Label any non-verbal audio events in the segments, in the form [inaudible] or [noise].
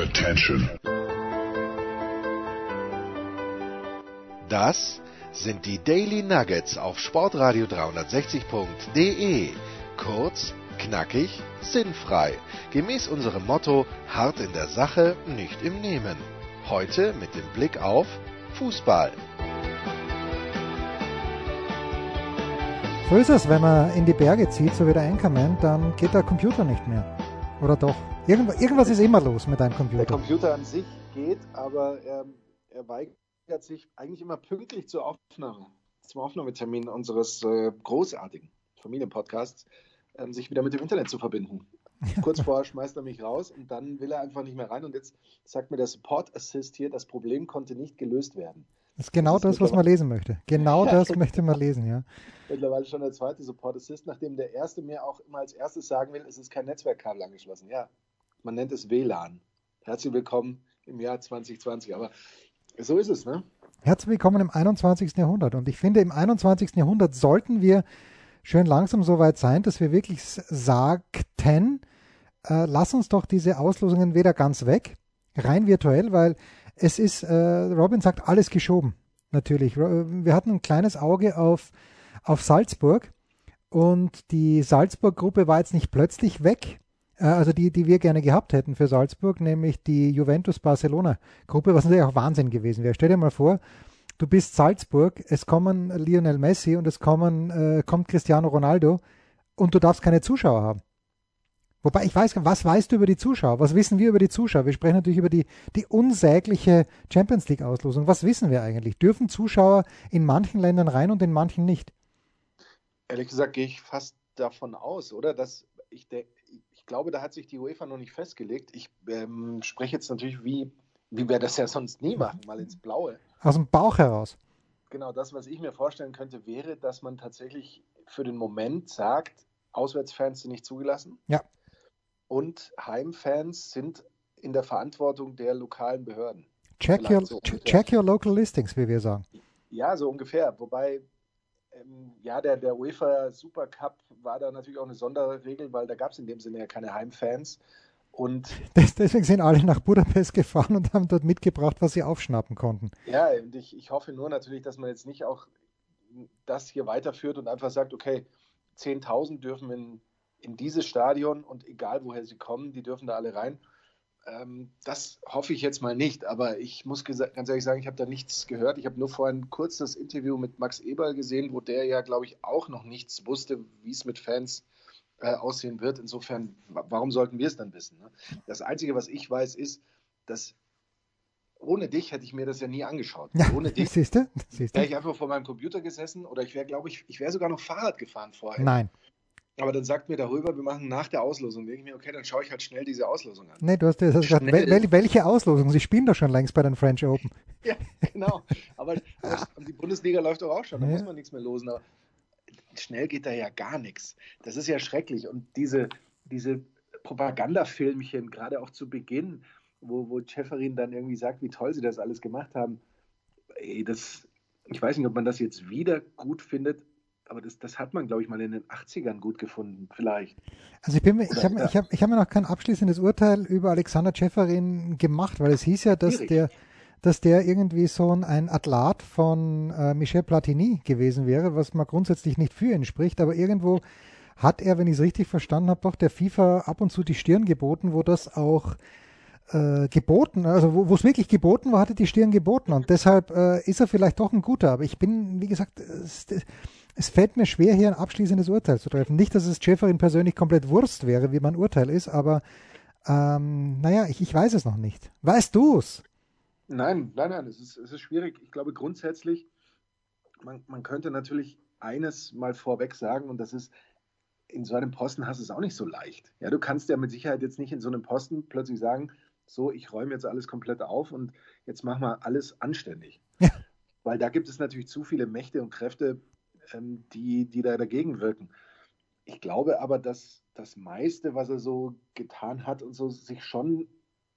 Attention. Das sind die Daily Nuggets auf Sportradio 360.de. Kurz, knackig, sinnfrei. Gemäß unserem Motto: hart in der Sache, nicht im Nehmen. Heute mit dem Blick auf Fußball. So ist es, wenn man in die Berge zieht, so wie der Anchorman, dann geht der Computer nicht mehr. Oder doch? Irgend, irgendwas ist immer los mit deinem Computer. Der Computer an sich geht, aber er, er weigert sich eigentlich immer pünktlich zur Aufnahme, zum Aufnahmetermin unseres äh, großartigen Familienpodcasts, ähm, sich wieder mit dem Internet zu verbinden. [laughs] Kurz vorher schmeißt er mich raus und dann will er einfach nicht mehr rein. Und jetzt sagt mir der Support Assist hier, das Problem konnte nicht gelöst werden. Das ist genau das, das was man lesen möchte. Genau [laughs] das möchte man lesen, ja. Mittlerweile schon der zweite Support Assist, nachdem der erste mir auch immer als erstes sagen will, es ist kein Netzwerkkabel angeschlossen. Ja, man nennt es WLAN. Herzlich willkommen im Jahr 2020. Aber so ist es, ne? Herzlich willkommen im 21. Jahrhundert. Und ich finde, im 21. Jahrhundert sollten wir schön langsam so weit sein, dass wir wirklich sagten, äh, lass uns doch diese Auslosungen wieder ganz weg, rein virtuell, weil es ist, äh, Robin sagt, alles geschoben. Natürlich. Wir hatten ein kleines Auge auf, auf Salzburg und die Salzburg-Gruppe war jetzt nicht plötzlich weg, äh, also die, die wir gerne gehabt hätten für Salzburg, nämlich die Juventus-Barcelona-Gruppe, was natürlich auch Wahnsinn gewesen wäre. Stell dir mal vor, du bist Salzburg, es kommen Lionel Messi und es kommen, äh, kommt Cristiano Ronaldo und du darfst keine Zuschauer haben. Wobei ich weiß, was weißt du über die Zuschauer? Was wissen wir über die Zuschauer? Wir sprechen natürlich über die, die unsägliche Champions League Auslosung. Was wissen wir eigentlich? Dürfen Zuschauer in manchen Ländern rein und in manchen nicht? Ehrlich gesagt gehe ich fast davon aus, oder? Dass ich, ich glaube, da hat sich die UEFA noch nicht festgelegt. Ich ähm, spreche jetzt natürlich, wie, wie wir das ja sonst nie machen, mal ins Blaue. Aus dem Bauch heraus. Genau, das, was ich mir vorstellen könnte, wäre, dass man tatsächlich für den Moment sagt, Auswärtsfans sind nicht zugelassen. Ja und Heimfans sind in der Verantwortung der lokalen Behörden. Check, your, so check your local listings, wie wir sagen. Ja, so ungefähr. Wobei, ähm, ja, der, der UEFA Super Cup war da natürlich auch eine Sonderregel, weil da gab es in dem Sinne ja keine Heimfans. Und [laughs] deswegen sind alle nach Budapest gefahren und haben dort mitgebracht, was sie aufschnappen konnten. Ja, und ich, ich hoffe nur natürlich, dass man jetzt nicht auch das hier weiterführt und einfach sagt, okay, 10.000 dürfen in in dieses Stadion und egal woher sie kommen, die dürfen da alle rein. Ähm, das hoffe ich jetzt mal nicht, aber ich muss ganz ehrlich sagen, ich habe da nichts gehört. Ich habe nur vorhin kurz das Interview mit Max Eberl gesehen, wo der ja, glaube ich, auch noch nichts wusste, wie es mit Fans äh, aussehen wird. Insofern, warum sollten wir es dann wissen? Ne? Das Einzige, was ich weiß, ist, dass ohne dich hätte ich mir das ja nie angeschaut. Ja, ohne dich [laughs] wäre ich einfach vor meinem Computer gesessen oder ich wäre, glaube ich, ich wäre sogar noch Fahrrad gefahren vorher. Nein. Aber dann sagt mir darüber, wir machen nach der Auslosung. Denke ich mir, okay, dann schaue ich halt schnell diese Auslosung an. Nee, du hast, du hast gesagt, wel, welche Auslosung? Sie spielen doch schon längst bei den French Open. [laughs] ja, genau. Aber die Bundesliga läuft doch auch schon, da ja. muss man nichts mehr losen. Aber schnell geht da ja gar nichts. Das ist ja schrecklich. Und diese, diese Propagandafilmchen, gerade auch zu Beginn, wo, wo Schäferin dann irgendwie sagt, wie toll sie das alles gemacht haben, ey, das, ich weiß nicht, ob man das jetzt wieder gut findet, aber das, das hat man, glaube ich, mal in den 80ern gut gefunden, vielleicht. Also ich, bin, ich habe ja. ich hab, ich hab mir noch kein abschließendes Urteil über Alexander Ceferin gemacht, weil es hieß ja, dass der dass der irgendwie so ein Atlat von äh, Michel Platini gewesen wäre, was man grundsätzlich nicht für ihn spricht, aber irgendwo hat er, wenn ich es richtig verstanden habe, doch der FIFA ab und zu die Stirn geboten, wo das auch äh, geboten, also wo es wirklich geboten war, hatte die Stirn geboten und deshalb äh, ist er vielleicht doch ein guter, aber ich bin, wie gesagt, es, es fällt mir schwer, hier ein abschließendes Urteil zu treffen. Nicht, dass es Schäferin persönlich komplett Wurst wäre, wie mein Urteil ist, aber ähm, naja, ich, ich weiß es noch nicht. Weißt du es? Nein, nein, nein, es ist, es ist schwierig. Ich glaube grundsätzlich, man, man könnte natürlich eines mal vorweg sagen, und das ist, in so einem Posten hast du es auch nicht so leicht. Ja, du kannst ja mit Sicherheit jetzt nicht in so einem Posten plötzlich sagen, so, ich räume jetzt alles komplett auf und jetzt machen wir alles anständig. Ja. Weil da gibt es natürlich zu viele Mächte und Kräfte, ähm, die, die da dagegen wirken. Ich glaube aber, dass das meiste, was er so getan hat und so, sich schon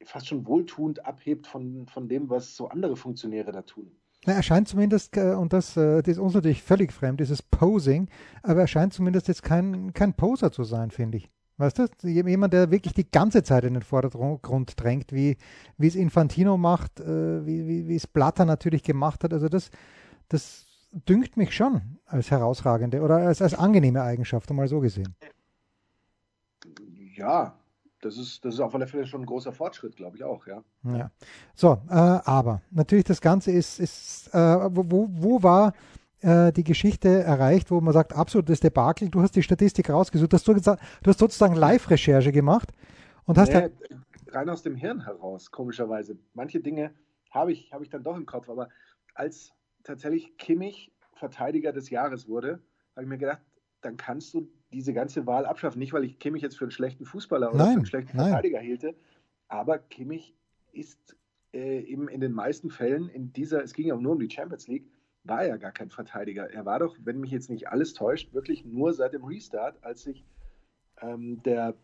fast schon wohltuend abhebt von, von dem, was so andere Funktionäre da tun. er scheint zumindest, äh, und das, äh, das ist uns natürlich völlig fremd, dieses Posing, aber er scheint zumindest jetzt kein, kein Poser zu sein, finde ich. Weißt du, jemand, der wirklich die ganze Zeit in den Vordergrund drängt, wie, wie es Infantino macht, äh, wie, wie, wie es Blatter natürlich gemacht hat. Also das, das dünkt mich schon als herausragende oder als, als angenehme Eigenschaft, einmal so gesehen. Ja, das ist, das ist auf alle Fälle schon ein großer Fortschritt, glaube ich auch, ja. Ja. So, äh, aber natürlich das Ganze ist, ist äh, wo, wo war äh, die Geschichte erreicht, wo man sagt, absolutes Debakel, du hast die Statistik rausgesucht, hast du, gesagt, du hast sozusagen Live-Recherche gemacht und hast nee, halt rein aus dem Hirn heraus, komischerweise. Manche Dinge habe ich, hab ich dann doch im Kopf, aber als tatsächlich Kimmich Verteidiger des Jahres wurde, habe ich mir gedacht, dann kannst du diese ganze Wahl abschaffen. Nicht, weil ich Kimmich jetzt für einen schlechten Fußballer oder nein, für einen schlechten nein. Verteidiger hielte, aber Kimmich ist äh, eben in den meisten Fällen in dieser, es ging ja nur um die Champions League, war er gar kein Verteidiger. Er war doch, wenn mich jetzt nicht alles täuscht, wirklich nur seit dem Restart, als sich ähm, der,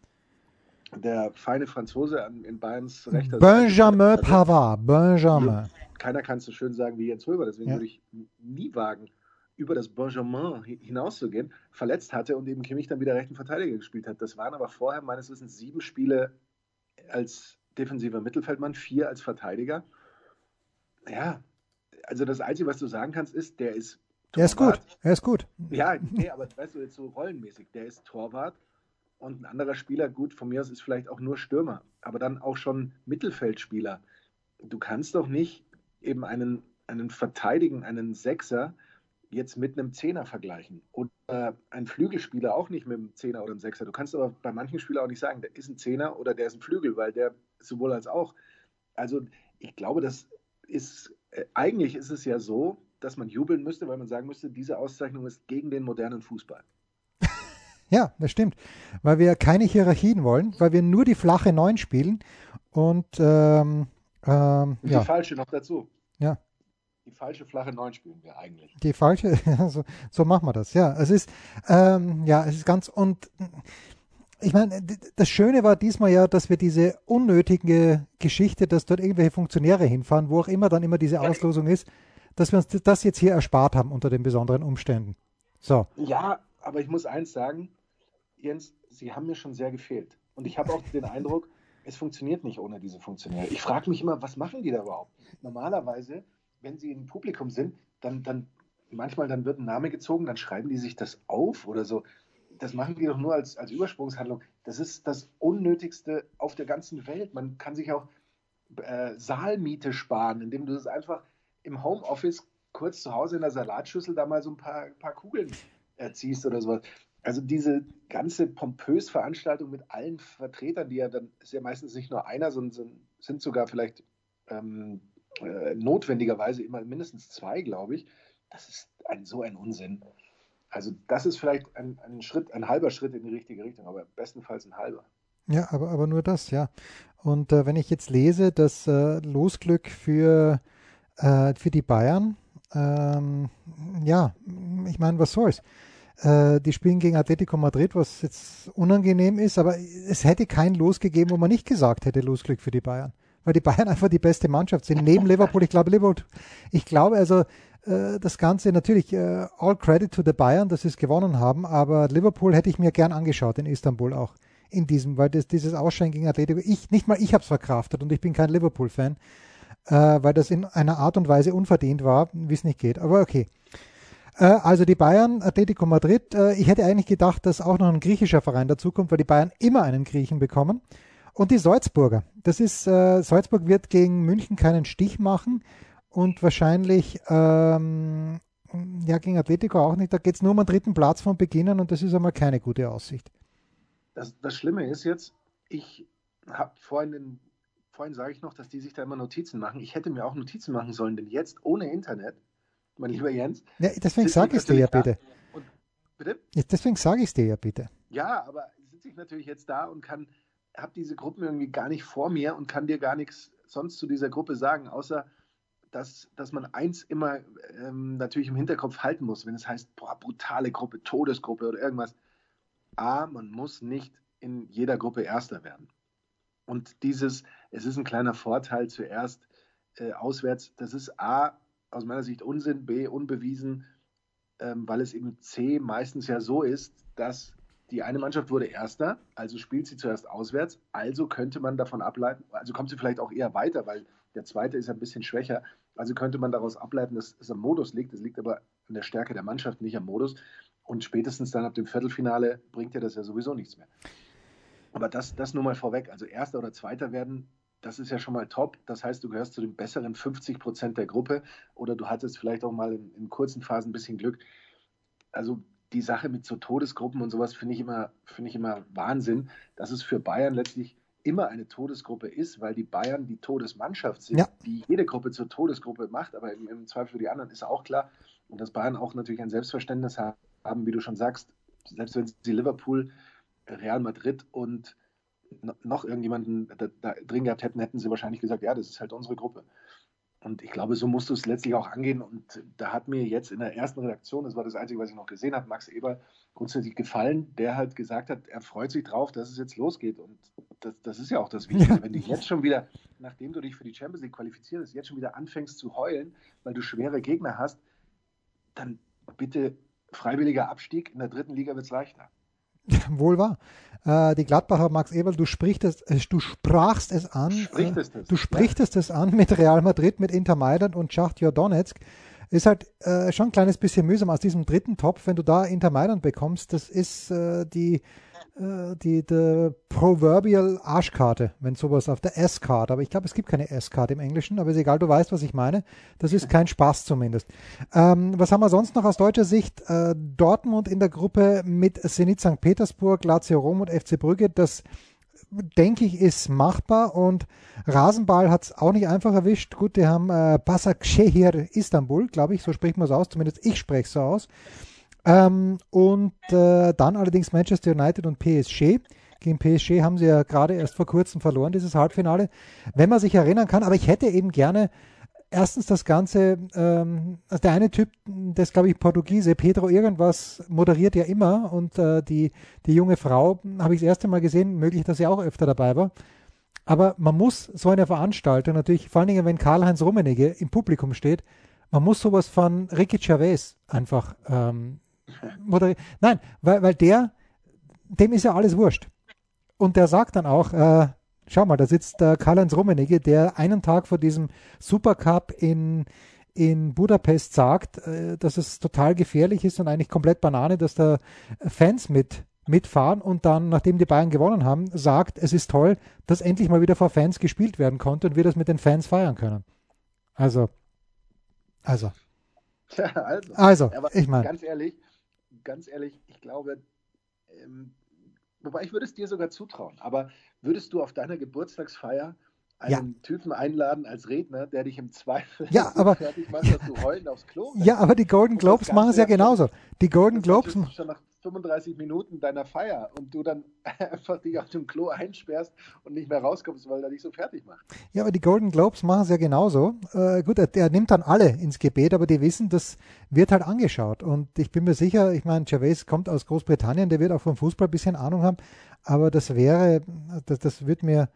der feine Franzose an, in Bayerns rechter Benjamin Seite, Pavard, Benjamin. Keiner kann es so schön sagen wie Jens Röber, deswegen ja. würde ich nie wagen, über das Benjamin hinauszugehen, verletzt hatte und eben Kimmich dann wieder rechten Verteidiger gespielt hat. Das waren aber vorher meines Wissens sieben Spiele als defensiver Mittelfeldmann, vier als Verteidiger. Ja, also das Einzige, was du sagen kannst, ist, der ist Torwart. Er ist gut, er ist gut. Ja, nee, aber weißt du, jetzt so rollenmäßig, der ist Torwart und ein anderer Spieler, gut, von mir aus ist vielleicht auch nur Stürmer, aber dann auch schon Mittelfeldspieler. Du kannst doch nicht eben einen, einen Verteidigen, einen Sechser, jetzt mit einem Zehner vergleichen. Oder ein Flügelspieler auch nicht mit einem Zehner oder einem Sechser. Du kannst aber bei manchen Spielern auch nicht sagen, der ist ein Zehner oder der ist ein Flügel, weil der sowohl als auch. Also ich glaube, das ist, äh, eigentlich ist es ja so, dass man jubeln müsste, weil man sagen müsste, diese Auszeichnung ist gegen den modernen Fußball. [laughs] Ja, das stimmt. Weil wir keine Hierarchien wollen, weil wir nur die flache Neun spielen und ähm, ähm, die ja. falsche noch dazu. Ja die falsche flache 9 spielen wir eigentlich. Die falsche, [laughs] so, so machen wir das, ja. Es ist, ähm, ja, es ist ganz, und ich meine, das Schöne war diesmal ja, dass wir diese unnötige Geschichte, dass dort irgendwelche Funktionäre hinfahren, wo auch immer dann immer diese Auslosung ist, dass wir uns das jetzt hier erspart haben unter den besonderen Umständen. So. Ja, aber ich muss eins sagen, Jens, Sie haben mir schon sehr gefehlt. Und ich habe auch den Eindruck, es funktioniert nicht ohne diese Funktionäre. Ich frage mich immer, was machen die da überhaupt? Normalerweise wenn sie im Publikum sind, dann, dann manchmal dann wird ein Name gezogen, dann schreiben die sich das auf oder so. Das machen die doch nur als, als Übersprungshandlung. Das ist das Unnötigste auf der ganzen Welt. Man kann sich auch äh, Saalmiete sparen, indem du das einfach im Homeoffice kurz zu Hause in der Salatschüssel da mal so ein paar, paar Kugeln erziehst oder sowas. Also diese ganze pompös Veranstaltung mit allen Vertretern, die ja dann ist ja meistens nicht nur einer, sondern sind sogar vielleicht ähm, äh, notwendigerweise immer mindestens zwei, glaube ich. Das ist ein, so ein Unsinn. Also das ist vielleicht ein, ein, Schritt, ein halber Schritt in die richtige Richtung, aber bestenfalls ein halber. Ja, aber, aber nur das, ja. Und äh, wenn ich jetzt lese, dass äh, Losglück für, äh, für die Bayern, ähm, ja, ich meine, was soll's? Äh, die spielen gegen Atletico Madrid, was jetzt unangenehm ist, aber es hätte kein Los gegeben, wo man nicht gesagt hätte, Losglück für die Bayern weil die Bayern [laughs] einfach die beste Mannschaft sind. Neben [laughs] Liverpool, ich glaube, Liverpool, ich glaube also, äh, das Ganze natürlich, äh, all credit to the Bayern, dass sie es gewonnen haben, aber Liverpool hätte ich mir gern angeschaut in Istanbul auch. In diesem, weil das, dieses Ausscheiden gegen Atletico, ich, nicht mal ich habe es verkraftet und ich bin kein Liverpool-Fan, weil das in einer Art und Weise unverdient war, wie es nicht geht. Aber okay. Äh, also die Bayern, Atletico Madrid, äh, ich hätte eigentlich gedacht, dass auch noch ein griechischer Verein dazukommt, weil die Bayern immer einen Griechen bekommen. Und die Salzburger. Das ist, äh, Salzburg wird gegen München keinen Stich machen und wahrscheinlich ähm, ja, gegen Atletico auch nicht. Da geht es nur um den dritten Platz von Beginn und das ist einmal keine gute Aussicht. Das, das Schlimme ist jetzt, ich habe vorhin, vorhin sage ich noch, dass die sich da immer Notizen machen. Ich hätte mir auch Notizen machen sollen, denn jetzt ohne Internet, mein lieber Jens. Ja, deswegen sage ich es dir ja bitte. Und, bitte? Deswegen sage ich es dir ja bitte. Ja, aber sitze ich natürlich jetzt da und kann habe diese Gruppen irgendwie gar nicht vor mir und kann dir gar nichts sonst zu dieser Gruppe sagen, außer dass, dass man eins immer ähm, natürlich im Hinterkopf halten muss, wenn es heißt, boah, brutale Gruppe, Todesgruppe oder irgendwas. A, man muss nicht in jeder Gruppe Erster werden. Und dieses, es ist ein kleiner Vorteil zuerst äh, auswärts, das ist A, aus meiner Sicht Unsinn, B, unbewiesen, ähm, weil es eben C meistens ja so ist, dass die eine Mannschaft wurde Erster, also spielt sie zuerst auswärts, also könnte man davon ableiten, also kommt sie vielleicht auch eher weiter, weil der zweite ist ein bisschen schwächer, also könnte man daraus ableiten, dass es am Modus liegt. Es liegt aber an der Stärke der Mannschaft, nicht am Modus. Und spätestens dann ab dem Viertelfinale bringt ja das ja sowieso nichts mehr. Aber das, das nur mal vorweg. Also Erster oder Zweiter werden, das ist ja schon mal top. Das heißt, du gehörst zu den besseren 50 Prozent der Gruppe oder du hattest vielleicht auch mal in, in kurzen Phasen ein bisschen Glück. Also die Sache mit so Todesgruppen und sowas finde ich immer, finde ich immer Wahnsinn, dass es für Bayern letztlich immer eine Todesgruppe ist, weil die Bayern die Todesmannschaft sind, ja. die jede Gruppe zur Todesgruppe macht, aber im, im, Zweifel für die anderen ist auch klar. Und dass Bayern auch natürlich ein Selbstverständnis haben, wie du schon sagst, selbst wenn sie Liverpool, Real Madrid und noch irgendjemanden da, da drin gehabt hätten, hätten sie wahrscheinlich gesagt, ja, das ist halt unsere Gruppe. Und ich glaube, so musst du es letztlich auch angehen. Und da hat mir jetzt in der ersten Redaktion, das war das Einzige, was ich noch gesehen habe, Max Eber grundsätzlich gefallen, der halt gesagt hat, er freut sich drauf, dass es jetzt losgeht. Und das, das ist ja auch das Wichtige. Ja. [laughs] Wenn du jetzt schon wieder, nachdem du dich für die Champions League qualifizierst, jetzt schon wieder anfängst zu heulen, weil du schwere Gegner hast, dann bitte freiwilliger Abstieg. In der dritten Liga wird es leichter. [laughs] Wohl wahr. Äh, die Gladbacher Max Eberl, du sprichst äh, du sprachst es an. Sprichtest äh, du sprichtest ja. es an mit Real Madrid, mit Inter Mailand und Schachtjor Donetsk. Ist halt äh, schon ein kleines bisschen mühsam aus diesem dritten Topf, wenn du da Inter Mailand bekommst. Das ist äh, die äh, die, die proverbial Arschkarte, wenn sowas auf der S-Card, aber ich glaube, es gibt keine S-Card im Englischen, aber ist egal, du weißt, was ich meine. Das ist kein Spaß zumindest. Ähm, was haben wir sonst noch aus deutscher Sicht? Äh, Dortmund in der Gruppe mit Zenit St. Petersburg, Lazio Rom und FC Brügge, das denke ich, ist machbar und Rasenball hat es auch nicht einfach erwischt. Gut, die haben äh, Basakşehir Istanbul, glaube ich, so spricht man es aus, zumindest ich spreche es so aus. Ähm, und äh, dann allerdings Manchester United und PSG. Gegen PSG haben sie ja gerade erst vor kurzem verloren, dieses Halbfinale. Wenn man sich erinnern kann, aber ich hätte eben gerne erstens das Ganze, ähm, also der eine Typ, das glaube ich Portugiese, Pedro irgendwas, moderiert ja immer und äh, die, die junge Frau habe ich das erste Mal gesehen, möglich, dass sie auch öfter dabei war. Aber man muss so eine Veranstaltung natürlich, vor allen Dingen, wenn Karl-Heinz Rummenigge im Publikum steht, man muss sowas von Ricky Chavez einfach ähm, oder, nein, weil, weil der, dem ist ja alles wurscht. Und der sagt dann auch, äh, schau mal, da sitzt äh, Karl-Heinz Rummenigge, der einen Tag vor diesem Supercup in, in Budapest sagt, äh, dass es total gefährlich ist und eigentlich komplett Banane, dass da Fans mit mitfahren und dann, nachdem die Bayern gewonnen haben, sagt, es ist toll, dass endlich mal wieder vor Fans gespielt werden konnte und wir das mit den Fans feiern können. Also, also. [laughs] also, also ich meine. Ganz ehrlich, ganz ehrlich, ich glaube, ähm, wobei ich würde es dir sogar zutrauen, aber würdest du auf deiner Geburtstagsfeier einen ja. Typen einladen als Redner, der dich im Zweifel ja, [laughs] aber, fertig macht, dass du heulen aufs Klo [laughs] Ja, aber die Golden Globes machen es ja genauso. Die Golden Globes schon nach 35 Minuten deiner Feier und du dann [laughs] einfach dich auf dem Klo einsperrst und nicht mehr rauskommst, weil er dich so fertig macht. Ja, aber die Golden Globes machen es ja genauso. Äh, gut, er, er, nimmt dann alle ins Gebet, aber die wissen, das wird halt angeschaut. Und ich bin mir sicher, ich meine, Chavez kommt aus Großbritannien, der wird auch vom Fußball ein bisschen Ahnung haben, aber das wäre, das, das wird mir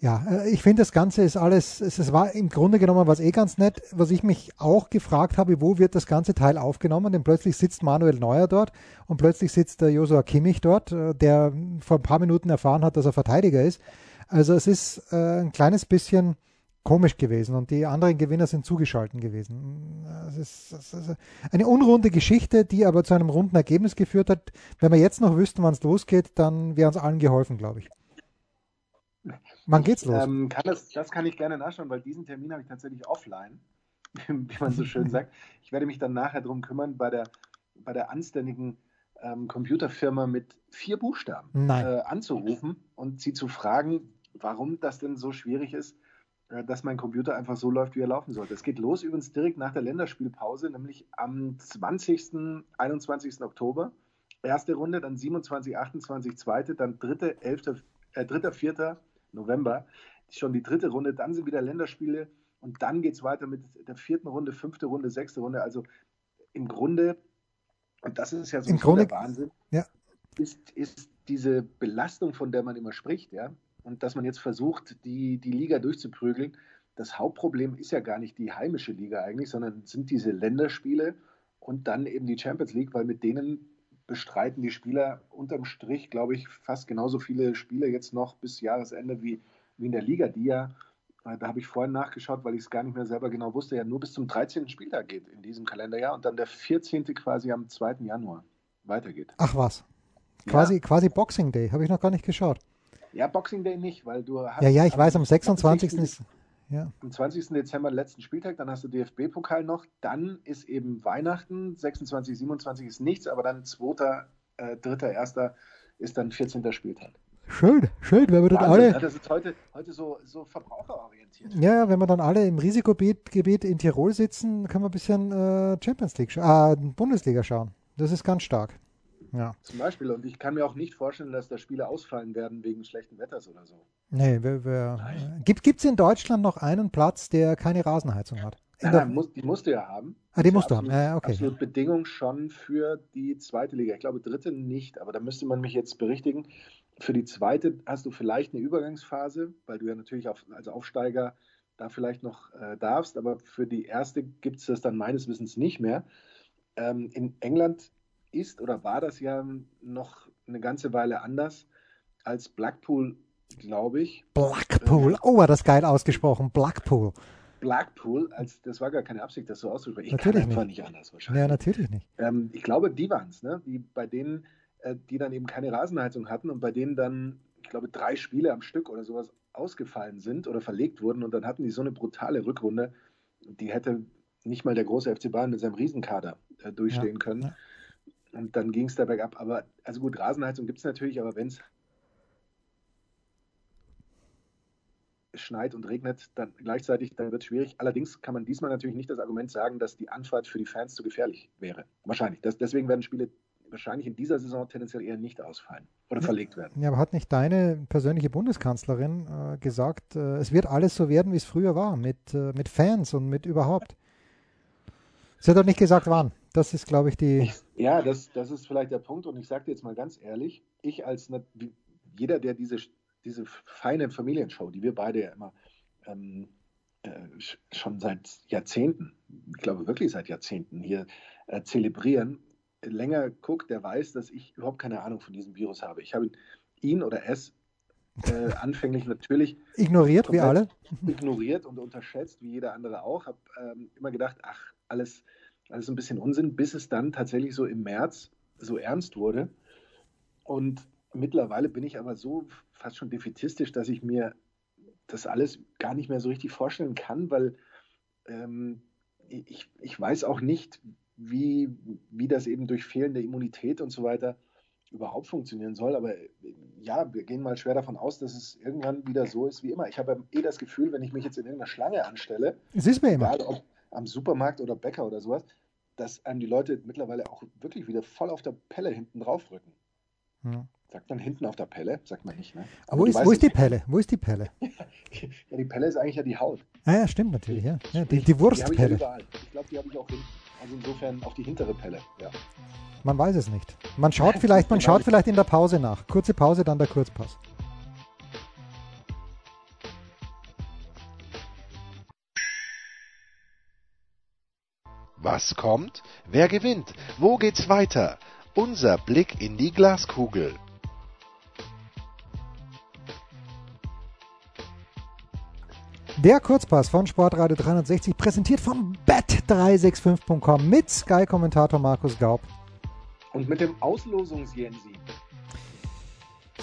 ja, äh, ich finde, das Ganze ist alles, es war im Grunde genommen was eh ganz nett. Was ich mich auch gefragt habe, wo wird das ganze Teil aufgenommen? Denn plötzlich sitzt Manuel Neuer dort und plötzlich sitzt der Josua Kimmich dort, äh, der vor ein paar Minuten erfahren hat, dass er Verteidiger ist. Also es ist äh, ein kleines bisschen komisch gewesen und die anderen Gewinner sind zugeschalten gewesen. Es ist, es ist eine unrunde Geschichte, die aber zu einem runden Ergebnis geführt hat. Wenn wir jetzt noch wüssten, wann es losgeht, dann wäre uns allen geholfen, glaube ich. Wann geht's los? Ähm, kann das, das kann ich gerne nachschauen, weil diesen Termin habe ich tatsächlich offline, [laughs] wie man so schön [laughs] sagt. Ich werde mich dann nachher darum kümmern, bei der, bei der anständigen ähm, Computerfirma mit vier Buchstaben äh, anzurufen und sie zu fragen, warum das denn so schwierig ist, äh, dass mein Computer einfach so läuft, wie er laufen sollte. Es geht los übrigens direkt nach der Länderspielpause, nämlich am 20., 21. Oktober. Erste Runde, dann 27, 28, zweite, dann dritte, 11., äh, dritter, vierter, November, schon die dritte Runde, dann sind wieder Länderspiele und dann geht es weiter mit der vierten Runde, fünfte Runde, sechste Runde. Also im Grunde, und das ist ja so Grunde, der Wahnsinn, ja. ist, ist diese Belastung, von der man immer spricht, ja, und dass man jetzt versucht, die, die Liga durchzuprügeln. Das Hauptproblem ist ja gar nicht die heimische Liga eigentlich, sondern sind diese Länderspiele und dann eben die Champions League, weil mit denen bestreiten die Spieler unterm Strich, glaube ich, fast genauso viele Spiele jetzt noch bis Jahresende wie, wie in der Liga, die ja, äh, da habe ich vorhin nachgeschaut, weil ich es gar nicht mehr selber genau wusste, ja nur bis zum 13. Spieltag geht in diesem Kalenderjahr und dann der 14. quasi am 2. Januar weitergeht. Ach was. Quasi, ja. quasi Boxing Day, habe ich noch gar nicht geschaut. Ja, Boxing Day nicht, weil du hast. Ja, ja, ich weiß, am 26. ist. Ja. Am 20. Dezember letzten Spieltag, dann hast du DFB-Pokal noch, dann ist eben Weihnachten, 26, 27 ist nichts, aber dann 2., äh, 3., 1. ist dann 14. Spieltag. Schön, schön, wenn wir dann alle. Das ist heute, heute so, so verbraucherorientiert. Ja, wenn wir dann alle im Risikogebiet in Tirol sitzen, können wir ein bisschen äh, Champions League, äh, Bundesliga schauen. Das ist ganz stark. Ja. Zum Beispiel. Und ich kann mir auch nicht vorstellen, dass da Spiele ausfallen werden wegen schlechten Wetters oder so. Nee, wer, wer, gibt es in Deutschland noch einen Platz, der keine Rasenheizung hat? Nein, nein, muss, die musst du ja haben. Ah, die musst du haben, ja, okay. Absolut Bedingung schon für die zweite Liga. Ich glaube, dritte nicht, aber da müsste man mich jetzt berichtigen. Für die zweite hast du vielleicht eine Übergangsphase, weil du ja natürlich auf, als Aufsteiger da vielleicht noch äh, darfst, aber für die erste gibt es das dann meines Wissens nicht mehr. Ähm, in England ist oder war das ja noch eine ganze Weile anders als Blackpool, glaube ich. Blackpool, oh, war das geil ausgesprochen, Blackpool. Blackpool, als das war gar keine Absicht, das so auszusprechen. Ich natürlich kann einfach nicht. nicht anders wahrscheinlich. Ja, natürlich nicht. Ähm, ich glaube, die waren es, ne? die bei denen, äh, die dann eben keine Rasenheizung hatten und bei denen dann, ich glaube, drei Spiele am Stück oder sowas ausgefallen sind oder verlegt wurden und dann hatten die so eine brutale Rückrunde, die hätte nicht mal der große FC Bayern mit seinem Riesenkader äh, durchstehen ja, können. Ja. Und dann ging es da bergab. Aber, also gut, Rasenheizung gibt es natürlich, aber wenn es schneit und regnet, dann gleichzeitig, dann wird es schwierig. Allerdings kann man diesmal natürlich nicht das Argument sagen, dass die Anfahrt für die Fans zu gefährlich wäre. Wahrscheinlich. Das, deswegen werden Spiele wahrscheinlich in dieser Saison tendenziell eher nicht ausfallen oder verlegt werden. Ja, aber hat nicht deine persönliche Bundeskanzlerin äh, gesagt, äh, es wird alles so werden, wie es früher war, mit, äh, mit Fans und mit überhaupt? Sie hat doch nicht gesagt, wann. Das ist, glaube ich, die. Ich, ja, das, das ist vielleicht der Punkt. Und ich sage dir jetzt mal ganz ehrlich, ich als jeder, der diese, diese feine Familienshow, die wir beide ja immer ähm, äh, schon seit Jahrzehnten, ich glaube wirklich seit Jahrzehnten hier äh, zelebrieren, länger guckt, der weiß, dass ich überhaupt keine Ahnung von diesem Virus habe. Ich habe ihn oder es äh, [laughs] anfänglich natürlich ignoriert, wie alle. Ignoriert und unterschätzt, wie jeder andere auch. Habe ähm, immer gedacht, ach, alles alles ein bisschen Unsinn, bis es dann tatsächlich so im März so ernst wurde. Und mittlerweile bin ich aber so fast schon defetistisch, dass ich mir das alles gar nicht mehr so richtig vorstellen kann, weil ähm, ich, ich weiß auch nicht, wie, wie das eben durch fehlende Immunität und so weiter überhaupt funktionieren soll. Aber ja, wir gehen mal schwer davon aus, dass es irgendwann wieder so ist wie immer. Ich habe eh das Gefühl, wenn ich mich jetzt in irgendeiner Schlange anstelle, es ist mir egal ob am Supermarkt oder Bäcker oder sowas, dass einem die Leute mittlerweile auch wirklich wieder voll auf der Pelle hinten drauf rücken. Ja. Sagt man hinten auf der Pelle? Sagt man nicht, ne? Aber wo ist, wo ist die Pelle? Wo ist die Pelle? [laughs] ja, die Pelle ist eigentlich ja die Haut. Ah, ja, stimmt natürlich, ja. ja die, die Wurstpelle. Die ich, ich glaube, die habe ich auch hin. Also insofern auch die hintere Pelle, ja. Man weiß es nicht. Man schaut [laughs] vielleicht, man schaut vielleicht in der Pause nach. Kurze Pause, dann der Kurzpass. Was kommt? Wer gewinnt? Wo geht's weiter? Unser Blick in die Glaskugel. Der Kurzpass von Sportradio 360 präsentiert von bet365.com mit Sky-Kommentator Markus Gaub. Und mit dem Auslosungsjensi.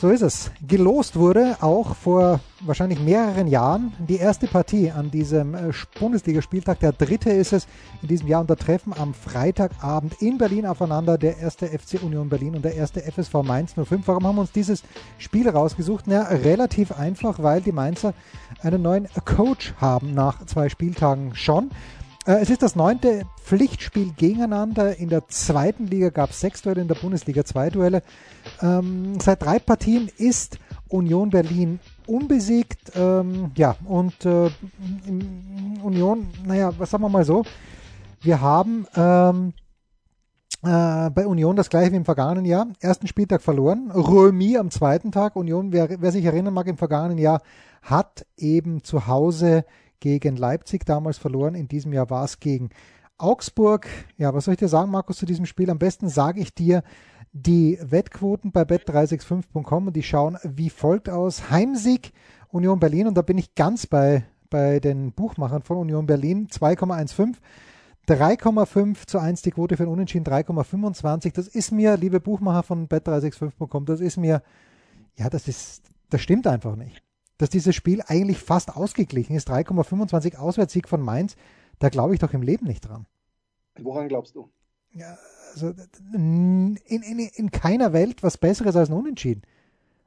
So ist es. Gelost wurde auch vor wahrscheinlich mehreren Jahren die erste Partie an diesem äh, Bundesligaspieltag. Der dritte ist es in diesem Jahr und da treffen am Freitagabend in Berlin aufeinander der erste FC Union Berlin und der erste FSV Mainz 05. Warum haben wir uns dieses Spiel rausgesucht? Na, relativ einfach, weil die Mainzer einen neuen Coach haben nach zwei Spieltagen schon. Äh, es ist das neunte Pflichtspiel gegeneinander. In der zweiten Liga gab es sechs Duelle, in der Bundesliga zwei Duelle. Ähm, seit drei Partien ist Union Berlin unbesiegt. Ähm, ja, und äh, Union, naja, was sagen wir mal so, wir haben ähm, äh, bei Union das gleiche wie im vergangenen Jahr. Ersten Spieltag verloren, Remis am zweiten Tag. Union, wer, wer sich erinnern mag, im vergangenen Jahr hat eben zu Hause gegen Leipzig damals verloren. In diesem Jahr war es gegen Augsburg. Ja, was soll ich dir sagen, Markus, zu diesem Spiel? Am besten sage ich dir die Wettquoten bei bet365.com und die schauen wie folgt aus. Heimsieg Union Berlin und da bin ich ganz bei, bei den Buchmachern von Union Berlin 2,15. 3,5 zu 1 die Quote für den Unentschieden, 3,25. Das ist mir, liebe Buchmacher von bet365.com, das ist mir, ja, das ist, das stimmt einfach nicht. Dass dieses Spiel eigentlich fast ausgeglichen ist, 3,25 Auswärtssieg von Mainz, da glaube ich doch im Leben nicht dran. Woran glaubst du? Ja, also in, in, in keiner Welt was Besseres als ein Unentschieden.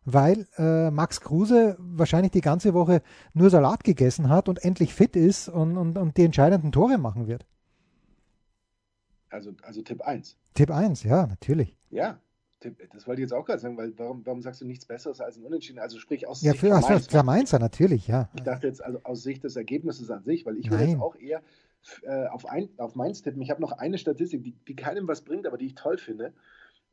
Weil äh, Max Kruse wahrscheinlich die ganze Woche nur Salat gegessen hat und endlich fit ist und, und, und die entscheidenden Tore machen wird. Also, also Tipp 1. Tipp 1, ja, natürlich. Ja, das wollte ich jetzt auch gerade sagen, weil warum, warum sagst du nichts Besseres als ein Unentschieden? Also sprich aus ja, Sicht für, Mainz. für Mainzer natürlich, ja. Ich dachte jetzt also aus Sicht des Ergebnisses an sich, weil ich würde jetzt auch eher äh, auf, ein, auf Mainz tippen. Ich habe noch eine Statistik, die, die keinem was bringt, aber die ich toll finde.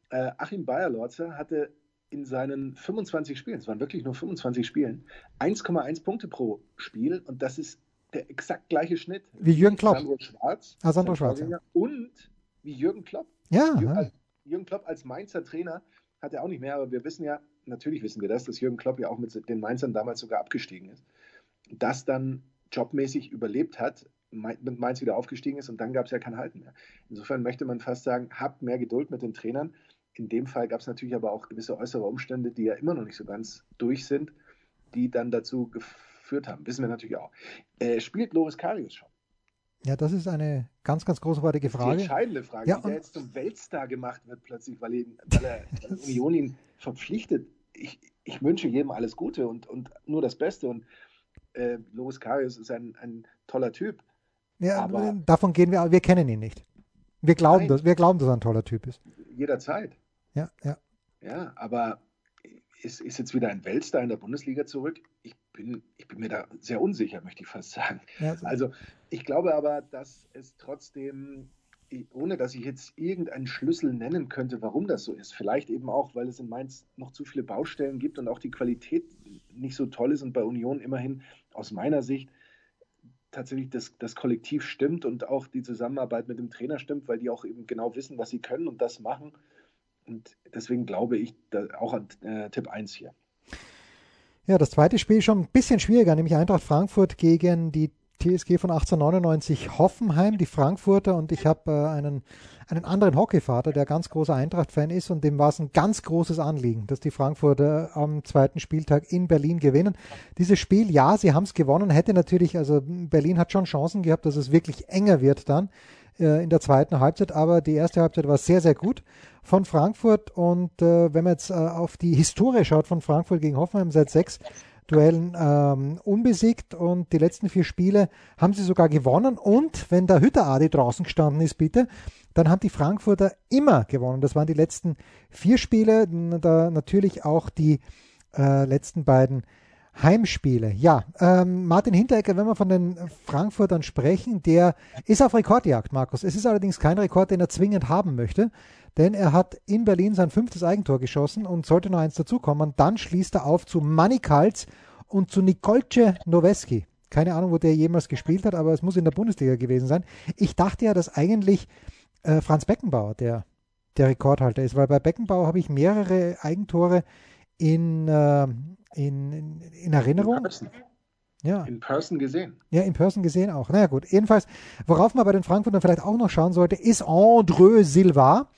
Äh, Achim Bayerlorzer hatte in seinen 25 Spielen, es waren wirklich nur 25 Spielen, 1,1 Punkte pro Spiel und das ist der exakt gleiche Schnitt wie Jürgen Klopp. Sandro Schwarz, ah, Sandro Schwarz ja. und wie Jürgen Klopp. Ja, Jürgen, ja. Jürgen Klopp als Mainzer Trainer hat er auch nicht mehr, aber wir wissen ja, natürlich wissen wir das, dass Jürgen Klopp ja auch mit den Mainzern damals sogar abgestiegen ist. Das dann jobmäßig überlebt hat, mit Mainz wieder aufgestiegen ist und dann gab es ja kein Halten mehr. Insofern möchte man fast sagen, habt mehr Geduld mit den Trainern. In dem Fall gab es natürlich aber auch gewisse äußere Umstände, die ja immer noch nicht so ganz durch sind, die dann dazu geführt haben. Wissen wir natürlich auch. Äh, spielt Loris Karius schon? Ja, das ist eine ganz, ganz großartige Frage. Die entscheidende Frage, ja, wie der jetzt zum Weltstar gemacht wird plötzlich, weil, ihn, weil er [laughs] weil Union ihn verpflichtet. Ich, ich wünsche jedem alles Gute und, und nur das Beste. Und äh, Loris Karius ist ein, ein toller Typ. Ja, aber davon gehen wir, wir kennen ihn nicht. Wir glauben, dass, wir glauben, dass er ein toller Typ ist. Jederzeit. Ja, ja. Ja, aber ist, ist jetzt wieder ein Weltstar in der Bundesliga zurück? Ich bin, ich bin mir da sehr unsicher, möchte ich fast sagen. Ja, so. Also ich glaube aber, dass es trotzdem, ohne dass ich jetzt irgendeinen Schlüssel nennen könnte, warum das so ist, vielleicht eben auch, weil es in Mainz noch zu viele Baustellen gibt und auch die Qualität nicht so toll ist und bei Union immerhin aus meiner Sicht tatsächlich das, das Kollektiv stimmt und auch die Zusammenarbeit mit dem Trainer stimmt, weil die auch eben genau wissen, was sie können und das machen. Und deswegen glaube ich auch an äh, Tipp 1 hier. Ja, das zweite Spiel schon ein bisschen schwieriger, nämlich Eintracht Frankfurt gegen die TSG von 1899 Hoffenheim, die Frankfurter. Und ich habe äh, einen, einen anderen Hockeyvater, der ganz großer Eintracht-Fan ist. Und dem war es ein ganz großes Anliegen, dass die Frankfurter am zweiten Spieltag in Berlin gewinnen. Dieses Spiel, ja, sie haben es gewonnen, hätte natürlich, also Berlin hat schon Chancen gehabt, dass es wirklich enger wird dann äh, in der zweiten Halbzeit. Aber die erste Halbzeit war sehr, sehr gut von Frankfurt. Und äh, wenn man jetzt äh, auf die Historie schaut von Frankfurt gegen Hoffenheim seit sechs Duellen ähm, unbesiegt und die letzten vier Spiele haben sie sogar gewonnen. Und wenn der Hütteradi draußen gestanden ist, bitte, dann haben die Frankfurter immer gewonnen. Das waren die letzten vier Spiele, da natürlich auch die äh, letzten beiden Heimspiele. Ja, ähm, Martin Hinteregger, wenn wir von den Frankfurtern sprechen, der ist auf Rekordjagd, Markus. Es ist allerdings kein Rekord, den er zwingend haben möchte, denn er hat in Berlin sein fünftes Eigentor geschossen und sollte noch eins dazukommen. Dann schließt er auf zu Manny Kals und zu Nikolce Noweski. Keine Ahnung, wo der jemals gespielt hat, aber es muss in der Bundesliga gewesen sein. Ich dachte ja, dass eigentlich äh, Franz Beckenbauer der, der Rekordhalter ist, weil bei Beckenbauer habe ich mehrere Eigentore in, äh, in, in Erinnerung. In person. Ja. In person gesehen. Ja, in person gesehen auch. Naja gut, jedenfalls, worauf man bei den Frankfurtern vielleicht auch noch schauen sollte, ist André Silva,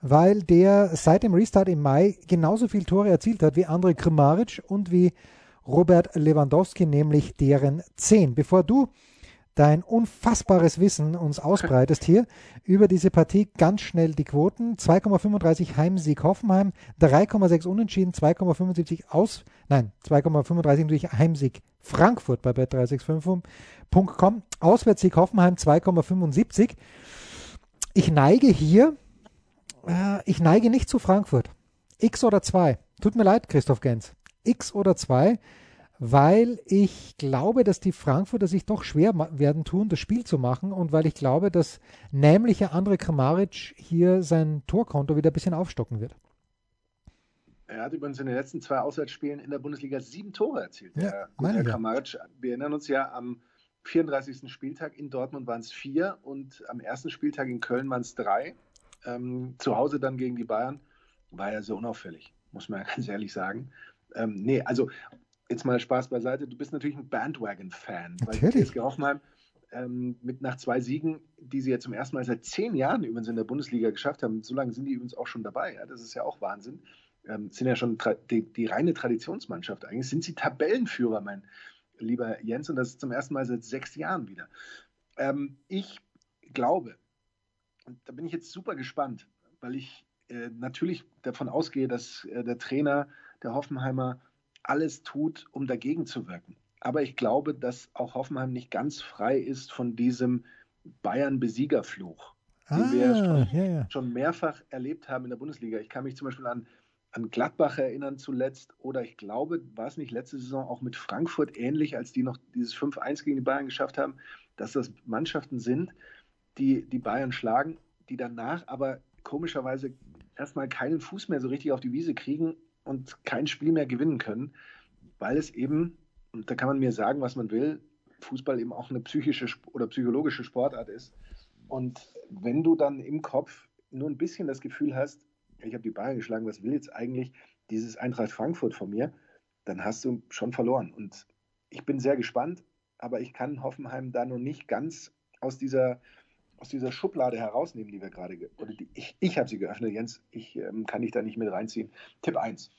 weil der seit dem Restart im Mai genauso viele Tore erzielt hat wie André Krimaric und wie Robert Lewandowski, nämlich deren 10. Bevor du dein unfassbares Wissen uns ausbreitest hier [laughs] über diese Partie. Ganz schnell die Quoten. 2,35 Heimsieg Hoffenheim, 3,6 Unentschieden, 2,75 aus, nein, 2,35 natürlich Heimsieg Frankfurt bei bet365.com. Auswärtssieg Hoffenheim 2,75. Ich neige hier, äh, ich neige nicht zu Frankfurt. X oder 2. Tut mir leid, Christoph Gens. X oder 2 weil ich glaube, dass die Frankfurter sich doch schwer werden tun, das Spiel zu machen und weil ich glaube, dass nämlich André Kramaric hier sein Torkonto wieder ein bisschen aufstocken wird. Er hat übrigens in den letzten zwei Auswärtsspielen in der Bundesliga sieben Tore erzielt. Ja, der, der Kramaric, wir erinnern uns ja, am 34. Spieltag in Dortmund waren es vier und am ersten Spieltag in Köln waren es drei. Ähm, zu Hause dann gegen die Bayern war ja sehr unauffällig, muss man ja [laughs] ganz ehrlich sagen. Ähm, nee, also jetzt mal Spaß beiseite. Du bist natürlich ein Bandwagon-Fan. Weil TSG Hoffenheim ähm, mit nach zwei Siegen, die sie ja zum ersten Mal seit zehn Jahren übrigens in der Bundesliga geschafft haben. So lange sind die übrigens auch schon dabei. Ja? Das ist ja auch Wahnsinn. Ähm, sind ja schon die, die, reine Traditionsmannschaft. Eigentlich sind sie Tabellenführer, mein lieber Jens, und das ist zum ersten Mal seit sechs Jahren wieder. Ähm, ich glaube, und da bin ich jetzt super gespannt, weil ich äh, natürlich davon ausgehe, dass äh, der Trainer der Hoffenheimer alles tut, um dagegen zu wirken. Aber ich glaube, dass auch Hoffenheim nicht ganz frei ist von diesem Bayern-Besiegerfluch, ah, den wir schon, ja, ja. schon, mehrfach erlebt haben in der Bundesliga. Ich kann mich zum Beispiel an, an Gladbach erinnern zuletzt oder ich glaube, war es nicht letzte Saison auch mit Frankfurt ähnlich, als die noch dieses 5-1 gegen die Bayern geschafft haben, dass das Mannschaften sind, die die Bayern schlagen, die danach aber komischerweise erstmal keinen Fuß mehr so richtig auf die Wiese kriegen und kein Spiel mehr gewinnen können, weil es eben, und da kann man mir sagen, was man will, Fußball eben auch eine psychische oder psychologische Sportart ist. Und wenn du dann im Kopf nur ein bisschen das Gefühl hast, ich habe die Bayern geschlagen, was will jetzt eigentlich dieses Eintracht Frankfurt von mir, dann hast du schon verloren. Und ich bin sehr gespannt, aber ich kann Hoffenheim da noch nicht ganz aus dieser, aus dieser Schublade herausnehmen, die wir gerade, oder die, ich, ich habe sie geöffnet, Jens, ich ähm, kann dich da nicht mit reinziehen. Tipp 1.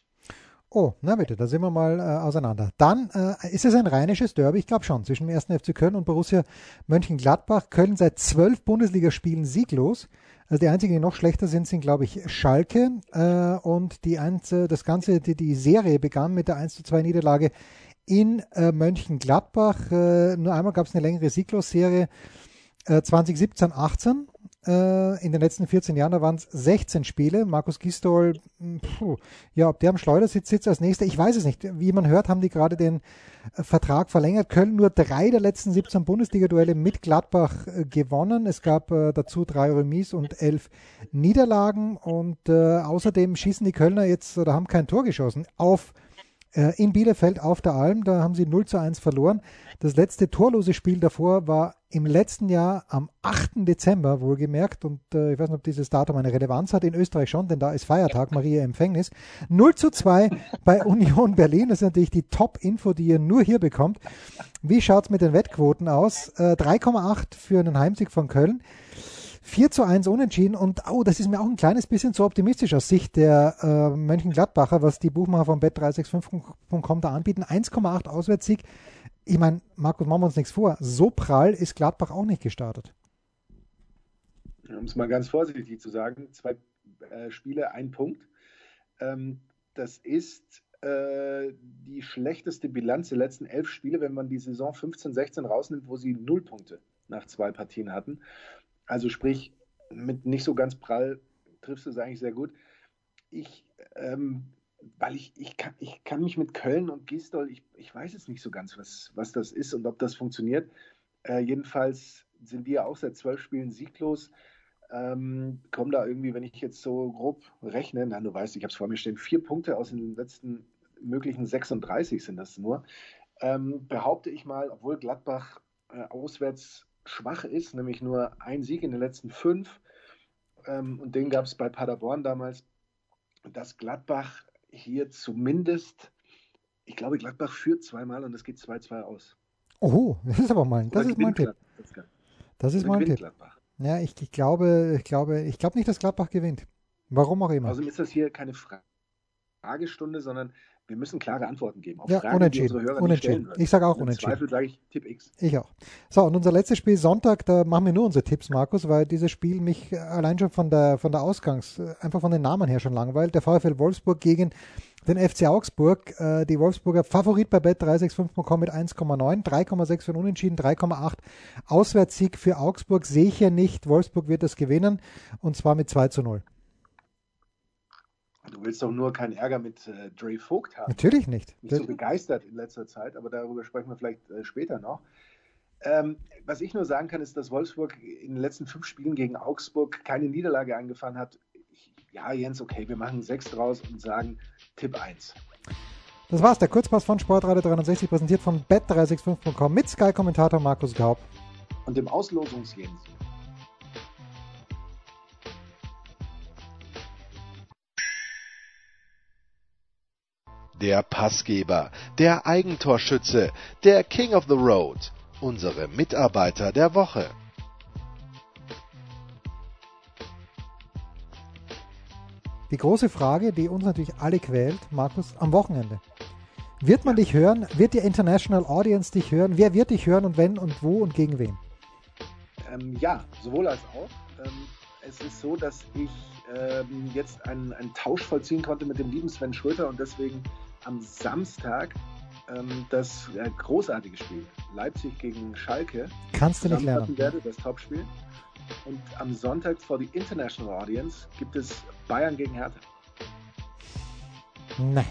Oh, na bitte, da sind wir mal äh, auseinander. Dann äh, ist es ein rheinisches Derby, ich glaube schon, zwischen dem 1. FC Köln und Borussia Mönchengladbach. Köln seit zwölf Bundesligaspielen sieglos. Also die einzigen, die noch schlechter sind, sind, glaube ich, Schalke. Äh, und die eins, das Ganze, die, die Serie begann mit der 1 zu 2 Niederlage in äh, Mönchengladbach. Äh, nur einmal gab es eine längere Sieglos-Serie. 2017, 18 äh, in den letzten 14 Jahren, da waren es 16 Spiele. Markus Gistol, hm, puh, ja, ob der am Schleudersitz sitzt als nächster, ich weiß es nicht. Wie man hört, haben die gerade den äh, Vertrag verlängert. Köln nur drei der letzten 17 Bundesliga-Duelle mit Gladbach äh, gewonnen. Es gab äh, dazu drei Remis und elf Niederlagen. Und äh, außerdem schießen die Kölner jetzt oder haben kein Tor geschossen auf äh, in Bielefeld auf der Alm. Da haben sie 0 zu 1 verloren. Das letzte torlose Spiel davor war im letzten Jahr am 8. Dezember wohlgemerkt. Und äh, ich weiß nicht, ob dieses Datum eine Relevanz hat. In Österreich schon, denn da ist Feiertag, Maria Empfängnis. 0 zu 2 [laughs] bei Union Berlin. Das ist natürlich die Top-Info, die ihr nur hier bekommt. Wie schaut es mit den Wettquoten aus? Äh, 3,8 für einen Heimsieg von Köln. 4 zu 1 unentschieden und oh, das ist mir auch ein kleines bisschen zu optimistisch aus Sicht der äh, Mönchengladbacher, was die Buchmacher von bet365.com da anbieten. 1,8 Auswärtssieg. Ich meine, Markus, machen wir uns nichts vor. So prall ist Gladbach auch nicht gestartet. Um es mal ganz vorsichtig zu sagen, zwei äh, Spiele, ein Punkt. Ähm, das ist äh, die schlechteste Bilanz der letzten elf Spiele, wenn man die Saison 15, 16 rausnimmt, wo sie null Punkte nach zwei Partien hatten. Also sprich, mit nicht so ganz prall triffst du es eigentlich sehr gut. Ich, ähm, weil ich, ich, kann, ich kann mich mit Köln und Gistol, ich, ich weiß jetzt nicht so ganz, was, was das ist und ob das funktioniert. Äh, jedenfalls sind ja auch seit zwölf Spielen sieglos. Ähm, kommen da irgendwie, wenn ich jetzt so grob rechne, na, du weißt, ich habe es vor mir stehen, vier Punkte aus den letzten möglichen 36 sind das nur. Ähm, behaupte ich mal, obwohl Gladbach äh, auswärts schwach ist, nämlich nur ein Sieg in den letzten fünf. Ähm, und den gab es bei Paderborn damals, dass Gladbach hier zumindest, ich glaube, Gladbach führt zweimal und es geht 2-2 aus. Oh, das ist aber mein, das ist mein Tipp. Das ist mein Tipp. Gladbach. Ja, ich, ich, glaube, ich glaube, ich glaube nicht, dass Gladbach gewinnt. Warum auch immer. Also ist das hier keine Fragestunde, sondern wir müssen klare Antworten geben. Auf ja, Fragen, unentschieden. unentschieden. Ich sage auch Im unentschieden. Zweifel sage ich Tipp X. Ich auch. So, und unser letztes Spiel Sonntag, da machen wir nur unsere Tipps, Markus, weil dieses Spiel mich allein schon von der, von der Ausgangs-, einfach von den Namen her schon langweilt. Der VfL Wolfsburg gegen den FC Augsburg. Äh, die Wolfsburger Favorit bei bet365.com mit 1,9, 3,6 für Unentschieden, 3,8 Auswärtssieg für Augsburg. Sehe ich ja nicht. Wolfsburg wird das gewinnen und zwar mit 2 zu 0. Du willst doch nur keinen Ärger mit äh, Dre Vogt haben. Natürlich nicht. Nicht so begeistert in letzter Zeit, aber darüber sprechen wir vielleicht äh, später noch. Ähm, was ich nur sagen kann, ist, dass Wolfsburg in den letzten fünf Spielen gegen Augsburg keine Niederlage eingefahren hat. Ich, ja, Jens, okay, wir machen sechs draus und sagen Tipp 1. Das war's, der Kurzpass von Sportradio 360, präsentiert von bet365.com mit Sky-Kommentator Markus Gaub. Und dem Auslosungs-Jens. Der Passgeber, der Eigentorschütze, der King of the Road, unsere Mitarbeiter der Woche. Die große Frage, die uns natürlich alle quält, Markus, am Wochenende. Wird man dich hören? Wird die International Audience dich hören? Wer wird dich hören und wenn und wo und gegen wen? Ähm, ja, sowohl als auch. Ähm, es ist so, dass ich ähm, jetzt einen, einen, Tausch vollziehen konnte mit dem lieben Sven Schröter und deswegen am Samstag ähm, das äh, großartige Spiel Leipzig gegen Schalke. Kannst du nicht lernen. Werde, das Topspiel. Und am Sonntag vor die International Audience gibt es Bayern gegen Hertha. Nein.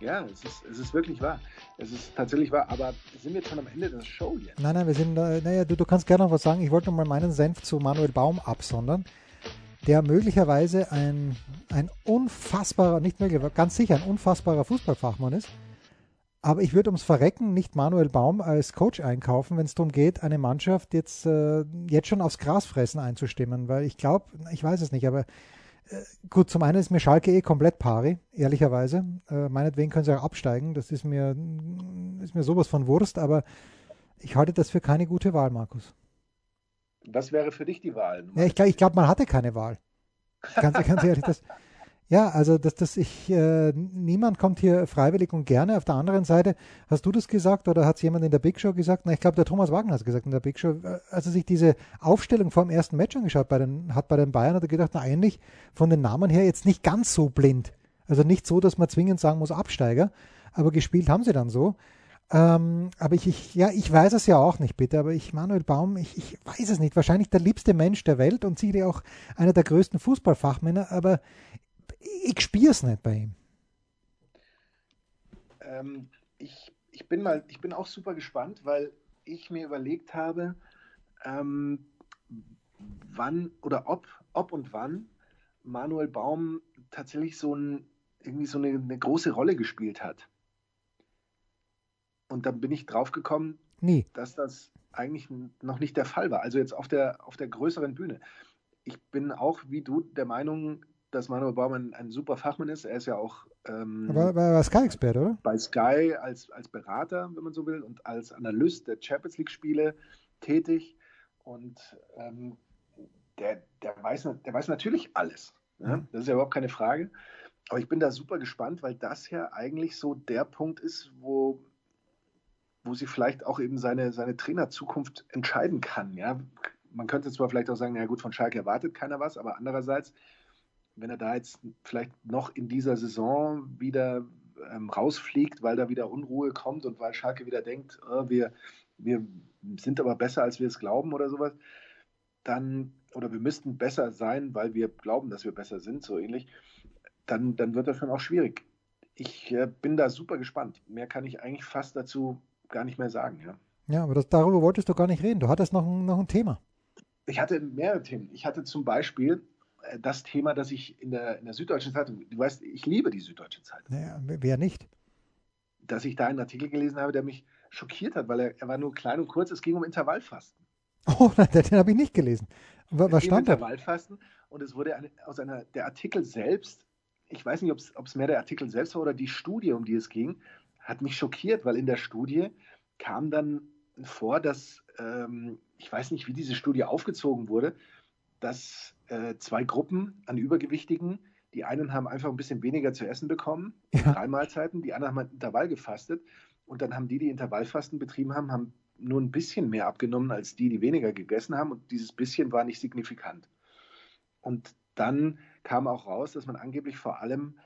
Ja, es ist, es ist wirklich wahr. Es ist tatsächlich wahr, aber sind wir jetzt schon am Ende der Show hier? Nein, nein, wir sind, äh, naja, du, du kannst gerne noch was sagen. Ich wollte noch mal meinen Senf zu Manuel Baum absondern, der möglicherweise ein, ein unfassbarer, nicht möglich, ganz sicher ein unfassbarer Fußballfachmann ist. Aber ich würde ums Verrecken nicht Manuel Baum als Coach einkaufen, wenn es darum geht, eine Mannschaft jetzt, äh, jetzt schon aufs Gras fressen einzustimmen, weil ich glaube, ich weiß es nicht, aber äh, gut, zum einen ist mir Schalke eh komplett pari, ehrlicherweise. Äh, meinetwegen können sie auch absteigen. Das ist mir, ist mir sowas von Wurst, aber ich halte das für keine gute Wahl, Markus. Was wäre für dich die Wahl? Ja, ich glaube, glaub, man hatte keine Wahl. Ganz, ganz [laughs] ehrlich, das, ja, also dass das ich äh, niemand kommt hier freiwillig und gerne. Auf der anderen Seite hast du das gesagt oder hat es jemand in der Big Show gesagt? Na, ich glaube, der Thomas Wagner hat es gesagt in der Big Show. Äh, als er sich diese Aufstellung vor dem ersten Match angeschaut bei den, hat bei den Bayern, hat er gedacht, na eigentlich von den Namen her jetzt nicht ganz so blind. Also nicht so, dass man zwingend sagen muss Absteiger, aber gespielt haben sie dann so. Ähm, aber ich, ich, ja, ich weiß es ja auch nicht, bitte, aber ich, Manuel Baum, ich, ich weiß es nicht. Wahrscheinlich der liebste Mensch der Welt und sicherlich auch einer der größten Fußballfachmänner, aber ich spüre es nicht bei ihm. Ähm, ich, ich, bin mal, ich bin auch super gespannt, weil ich mir überlegt habe, ähm, wann oder ob, ob und wann Manuel Baum tatsächlich so, ein, irgendwie so eine, eine große Rolle gespielt hat. Und dann bin ich drauf gekommen, Nie. dass das eigentlich noch nicht der Fall war. Also jetzt auf der, auf der größeren Bühne. Ich bin auch wie du der Meinung, dass Manuel Baumann ein super Fachmann ist. Er ist ja auch ähm, war, war Sky-Experte, oder? Bei Sky als, als Berater, wenn man so will, und als Analyst der Champions League-Spiele tätig. Und ähm, der, der, weiß, der weiß natürlich alles. Ja? Das ist ja überhaupt keine Frage. Aber ich bin da super gespannt, weil das ja eigentlich so der Punkt ist, wo, wo sie vielleicht auch eben seine, seine Trainerzukunft entscheiden kann. Ja? Man könnte zwar vielleicht auch sagen, ja gut, von Schalke erwartet keiner was, aber andererseits wenn er da jetzt vielleicht noch in dieser Saison wieder ähm, rausfliegt, weil da wieder Unruhe kommt und weil Schalke wieder denkt, oh, wir, wir sind aber besser, als wir es glauben oder sowas, dann, oder wir müssten besser sein, weil wir glauben, dass wir besser sind, so ähnlich, dann, dann wird das schon auch schwierig. Ich äh, bin da super gespannt. Mehr kann ich eigentlich fast dazu gar nicht mehr sagen. Ja, ja aber das, darüber wolltest du gar nicht reden. Du hattest noch ein, noch ein Thema. Ich hatte mehrere Themen. Ich hatte zum Beispiel äh, das Thema, das ich in der, in der Süddeutschen Zeitung, du weißt, ich liebe die Süddeutsche Zeitung. Naja, wer nicht? Dass ich da einen Artikel gelesen habe, der mich schockiert hat, weil er, er war nur klein und kurz, es ging um Intervallfasten. [laughs] Oh, nein, den habe ich nicht gelesen. Was, was stand da? Intervallfasten und es wurde eine, aus einer, der Artikel selbst, ich weiß nicht, ob es mehr der Artikel selbst war oder die Studie, um die es ging, hat mich schockiert, weil in der Studie kam dann vor, dass, ähm, ich weiß nicht, wie diese Studie aufgezogen wurde, dass äh, zwei Gruppen an Übergewichtigen, die einen haben einfach ein bisschen weniger zu essen bekommen, ja. drei Mahlzeiten, die anderen haben Intervall gefastet und dann haben die, die Intervallfasten betrieben haben, haben nur ein bisschen mehr abgenommen als die, die weniger gegessen haben und dieses bisschen war nicht signifikant. Und dann kam auch raus, dass man angeblich vor allem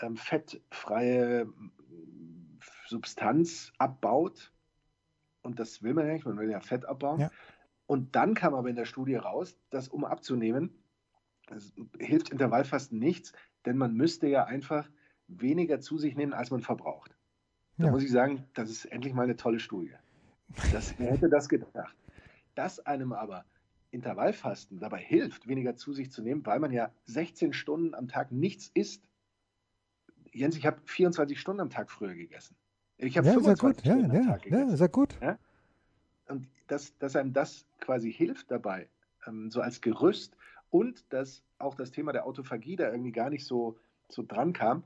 ähm, fettfreie Substanz abbaut und das will man ja nicht, man will ja Fett abbauen. Ja. Und dann kam aber in der Studie raus, dass um abzunehmen, hilft Intervallfasten nichts, denn man müsste ja einfach weniger zu sich nehmen, als man verbraucht. Da ja. muss ich sagen, das ist endlich mal eine tolle Studie. Das, wer hätte das gedacht? Dass einem aber Intervallfasten dabei hilft, weniger zu sich zu nehmen, weil man ja 16 Stunden am Tag nichts isst. Jens, ich habe 24 Stunden am Tag früher gegessen. Ich habe ja, 25 Stunden ja, am Tag gegessen. Ja, ja gut. Ja? und dass, dass einem das quasi hilft dabei, ähm, so als Gerüst und dass auch das Thema der Autophagie da irgendwie gar nicht so, so dran kam,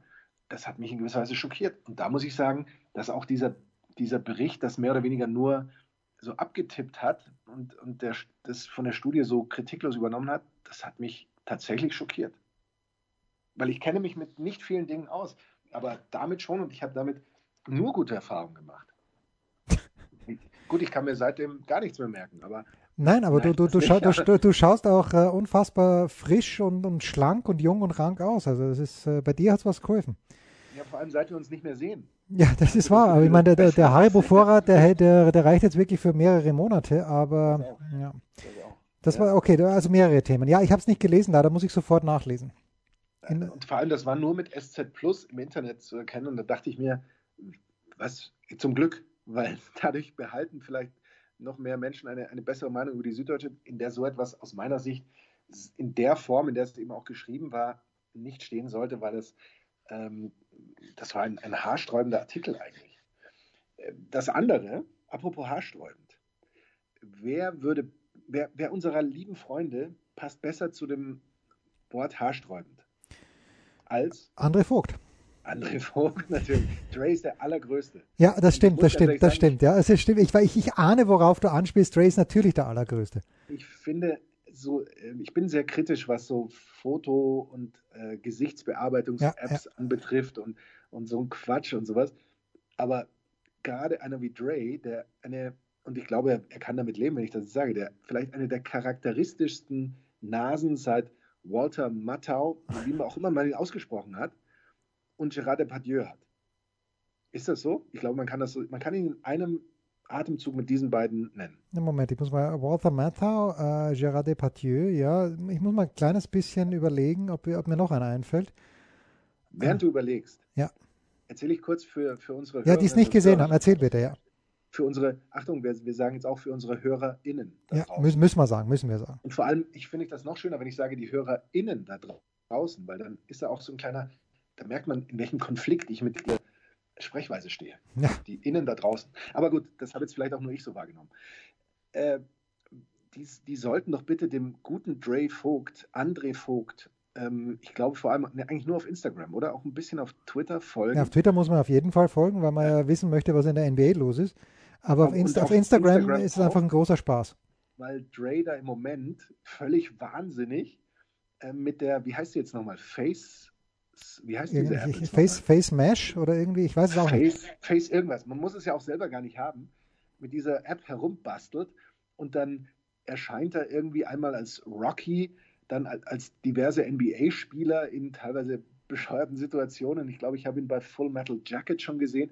das hat mich in gewisser Weise schockiert. Und da muss ich sagen, dass auch dieser, dieser Bericht das mehr oder weniger nur so abgetippt hat und, und der, das von der Studie so kritiklos übernommen hat, das hat mich tatsächlich schockiert. Weil ich kenne mich mit nicht vielen Dingen aus, aber damit schon und ich habe damit nur gute Erfahrungen gemacht. [laughs] Gut, ich kann mir seitdem gar nichts mehr merken, aber. Nein, aber nein, du, du, scha du, du, schaust auch äh, unfassbar frisch und, und schlank und jung und rank aus. Also das ist, äh, bei dir hat es was geholfen. Ja, vor allem seit wir uns nicht mehr sehen. Ja, das ist wahr. Aber ich meine, der, der Haribo-Vorrat, der, der, der reicht jetzt wirklich für mehrere Monate, aber ja. Das war okay, also mehrere Themen. Ja, ich habe es nicht gelesen, da muss ich sofort nachlesen. In und vor allem, das war nur mit SZ Plus im Internet zu erkennen und da dachte ich mir, was zum Glück, weil [laughs] dadurch behalten vielleicht noch mehr Menschen eine, eine bessere Meinung über die Süddeutsche, in der so etwas aus meiner Sicht in der Form, in der es eben auch geschrieben war, nicht stehen sollte, weil es ähm, das war ein, ein haarsträubender Artikel eigentlich. Das andere, apropos haarsträubend, wer würde, wer, wer unserer lieben Freunde passt besser zu dem Wort haarsträubend als André Vogt. André Vogt, [laughs] natürlich. Dre ist der allergrößte. Ja, das stimmt, das stimmt, das stimmt. Ja, es stimmt. Ich, ich, ich ahne, worauf du anspielst. Dre ist natürlich der allergrößte. Ich finde, so, ähm, ich bin sehr kritisch, was so Foto- und äh, Gesichtsbearbeitungs-Apps ja, ja. anbetrifft und, und so ein Quatsch und sowas. Aber gerade einer wie Dre, der eine, und ich glaube, er kann damit leben, wenn ich das sage, der vielleicht eine der charakteristischsten Nasen seit Walter Matthau, wie man auch immer man ihn ausgesprochen hat, und Gerard Depardieu hat. Ist das so? Ich glaube, man kann das so, man kann ihn in einem Atemzug mit diesen beiden nennen. Moment, ich muss mal Walter Matthau, äh, Gerard Depardieu, ja, ich muss mal ein kleines bisschen überlegen, ob, ob mir noch einer einfällt. Während äh, du überlegst, ja. erzähle ich kurz für, für unsere Ja, die es nicht gesehen haben, erzähl bitte, ja. Für unsere, Achtung, wir, wir sagen jetzt auch für unsere HörerInnen. Ja, müssen, müssen wir sagen, müssen wir sagen. Und vor allem, ich finde das noch schöner, wenn ich sage, die HörerInnen da draußen, weil dann ist da auch so ein kleiner, da merkt man, in welchem Konflikt ich mit dir Sprechweise stehe. Ja. Die innen da draußen. Aber gut, das habe jetzt vielleicht auch nur ich so wahrgenommen. Äh, die, die, sollten doch bitte dem guten Dre Vogt, André Vogt, ähm, ich glaube vor allem ne, eigentlich nur auf Instagram oder auch ein bisschen auf Twitter folgen. Ja, auf Twitter muss man auf jeden Fall folgen, weil man ja, ja wissen möchte, was in der NBA los ist. Aber auf, Insta auf, Instagram, Instagram, ist es einfach ein großer Spaß. Weil Dre da im Moment völlig wahnsinnig äh, mit der, wie heißt sie jetzt nochmal, Face wie heißt diese App? Face, Face Mesh oder irgendwie, ich weiß es auch Face, nicht. Face irgendwas. Man muss es ja auch selber gar nicht haben. Mit dieser App herumbastelt und dann erscheint er irgendwie einmal als Rocky, dann als diverse NBA-Spieler in teilweise bescheuerten Situationen. Ich glaube, ich habe ihn bei Full Metal Jacket schon gesehen.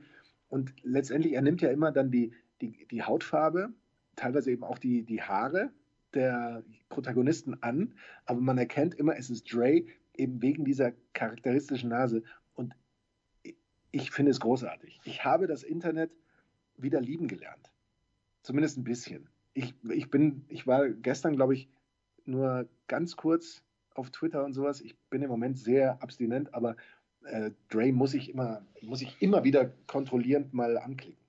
Und letztendlich, er nimmt ja immer dann die, die, die Hautfarbe, teilweise eben auch die, die Haare der Protagonisten an, aber man erkennt immer, es ist Dre, eben wegen dieser charakteristischen Nase. Und ich finde es großartig. Ich habe das Internet wieder lieben gelernt. Zumindest ein bisschen. Ich, ich bin, ich war gestern, glaube ich, nur ganz kurz auf Twitter und sowas. Ich bin im Moment sehr abstinent, aber äh, Dre muss ich immer, muss ich immer wieder kontrollierend mal anklicken.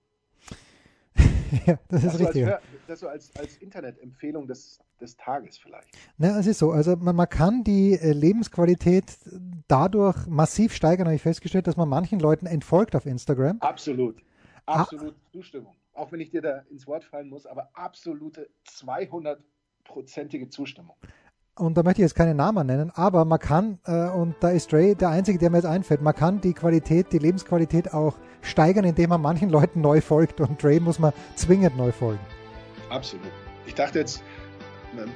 [laughs] ja, das ist richtig. Als, das so als, als Internet-Empfehlung des, des Tages vielleicht. Na, es ist so. Also man, man kann die äh, Lebensqualität dadurch massiv steigern, habe ich festgestellt, dass man manchen Leuten entfolgt auf Instagram. Absolut. Absolut ah. Zustimmung. Auch wenn ich dir da ins Wort fallen muss, aber absolute 200-prozentige Zustimmung und da möchte ich jetzt keine Namen nennen, aber man kann, äh, und da ist Dre der Einzige, der mir jetzt einfällt, man kann die Qualität, die Lebensqualität auch steigern, indem man manchen Leuten neu folgt und Dre muss man zwingend neu folgen. Absolut. Ich dachte jetzt,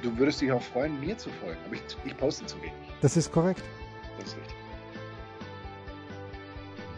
du würdest dich auch freuen, mir zu folgen, aber ich, ich poste zu wenig. Das ist korrekt. Das ist richtig.